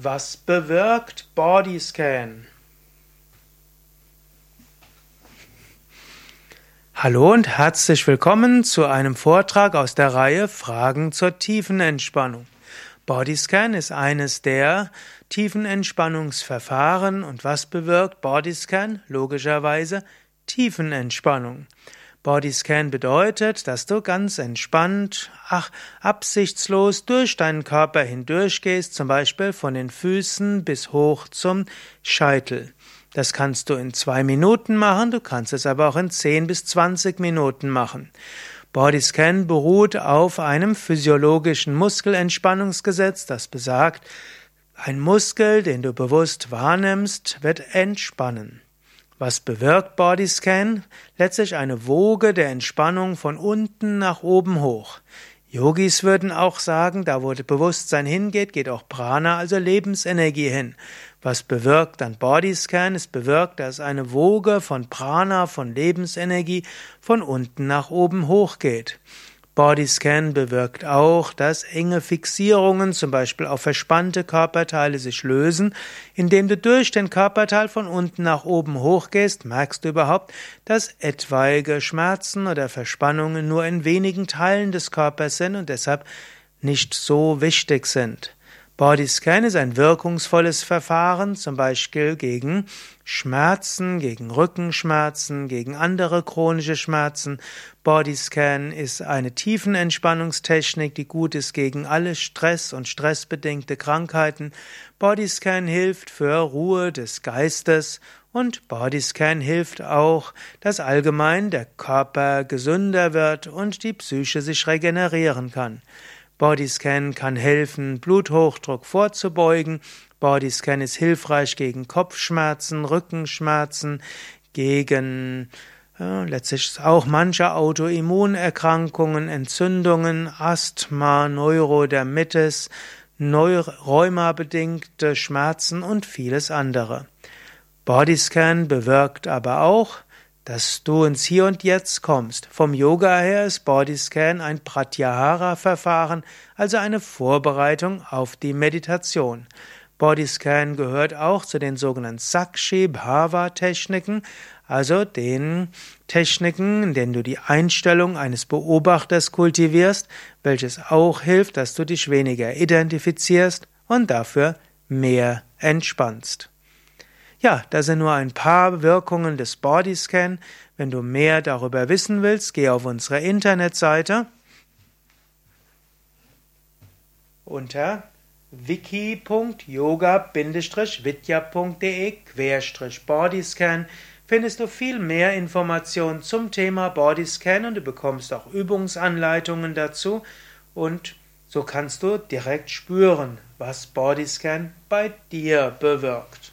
Was bewirkt Bodyscan? Hallo und herzlich willkommen zu einem Vortrag aus der Reihe Fragen zur Tiefenentspannung. Bodyscan ist eines der Tiefenentspannungsverfahren und was bewirkt Bodyscan? Logischerweise Tiefenentspannung. Bodyscan bedeutet, dass du ganz entspannt, ach, absichtslos durch deinen Körper hindurchgehst, zum Beispiel von den Füßen bis hoch zum Scheitel. Das kannst du in zwei Minuten machen, du kannst es aber auch in zehn bis zwanzig Minuten machen. Bodyscan beruht auf einem physiologischen Muskelentspannungsgesetz, das besagt, ein Muskel, den du bewusst wahrnimmst, wird entspannen. Was bewirkt Bodyscan? Letztlich eine Woge der Entspannung von unten nach oben hoch. Yogis würden auch sagen, da wo Bewusstsein hingeht, geht auch Prana, also Lebensenergie hin. Was bewirkt dann Bodyscan? Es bewirkt, dass eine Woge von Prana, von Lebensenergie von unten nach oben hochgeht. Bodyscan bewirkt auch, dass enge Fixierungen, zum Beispiel auf verspannte Körperteile, sich lösen. Indem du durch den Körperteil von unten nach oben hochgehst, merkst du überhaupt, dass etwaige Schmerzen oder Verspannungen nur in wenigen Teilen des Körpers sind und deshalb nicht so wichtig sind. Bodyscan ist ein wirkungsvolles Verfahren, zum Beispiel gegen Schmerzen, gegen Rückenschmerzen, gegen andere chronische Schmerzen. Bodyscan ist eine Tiefenentspannungstechnik, die gut ist gegen alle Stress und stressbedingte Krankheiten. Bodyscan hilft für Ruhe des Geistes und Bodyscan hilft auch, dass allgemein der Körper gesünder wird und die Psyche sich regenerieren kann. Bodyscan kann helfen, Bluthochdruck vorzubeugen. Bodyscan ist hilfreich gegen Kopfschmerzen, Rückenschmerzen, gegen ja, letztlich auch manche Autoimmunerkrankungen, Entzündungen, Asthma, Neurodermitis, Rheuma-bedingte Schmerzen und vieles andere. Bodyscan bewirkt aber auch, dass du ins Hier und Jetzt kommst. Vom Yoga her ist Bodyscan ein Pratyahara-Verfahren, also eine Vorbereitung auf die Meditation. Bodyscan gehört auch zu den sogenannten Sakshi Bhava Techniken, also den Techniken, in denen du die Einstellung eines Beobachters kultivierst, welches auch hilft, dass du dich weniger identifizierst und dafür mehr entspannst. Ja, das sind nur ein paar Wirkungen des Bodyscan. Wenn du mehr darüber wissen willst, geh auf unsere Internetseite unter wiki.yoga-vidya.de-bodyscan findest du viel mehr Informationen zum Thema Bodyscan und du bekommst auch Übungsanleitungen dazu und so kannst du direkt spüren, was Bodyscan bei dir bewirkt.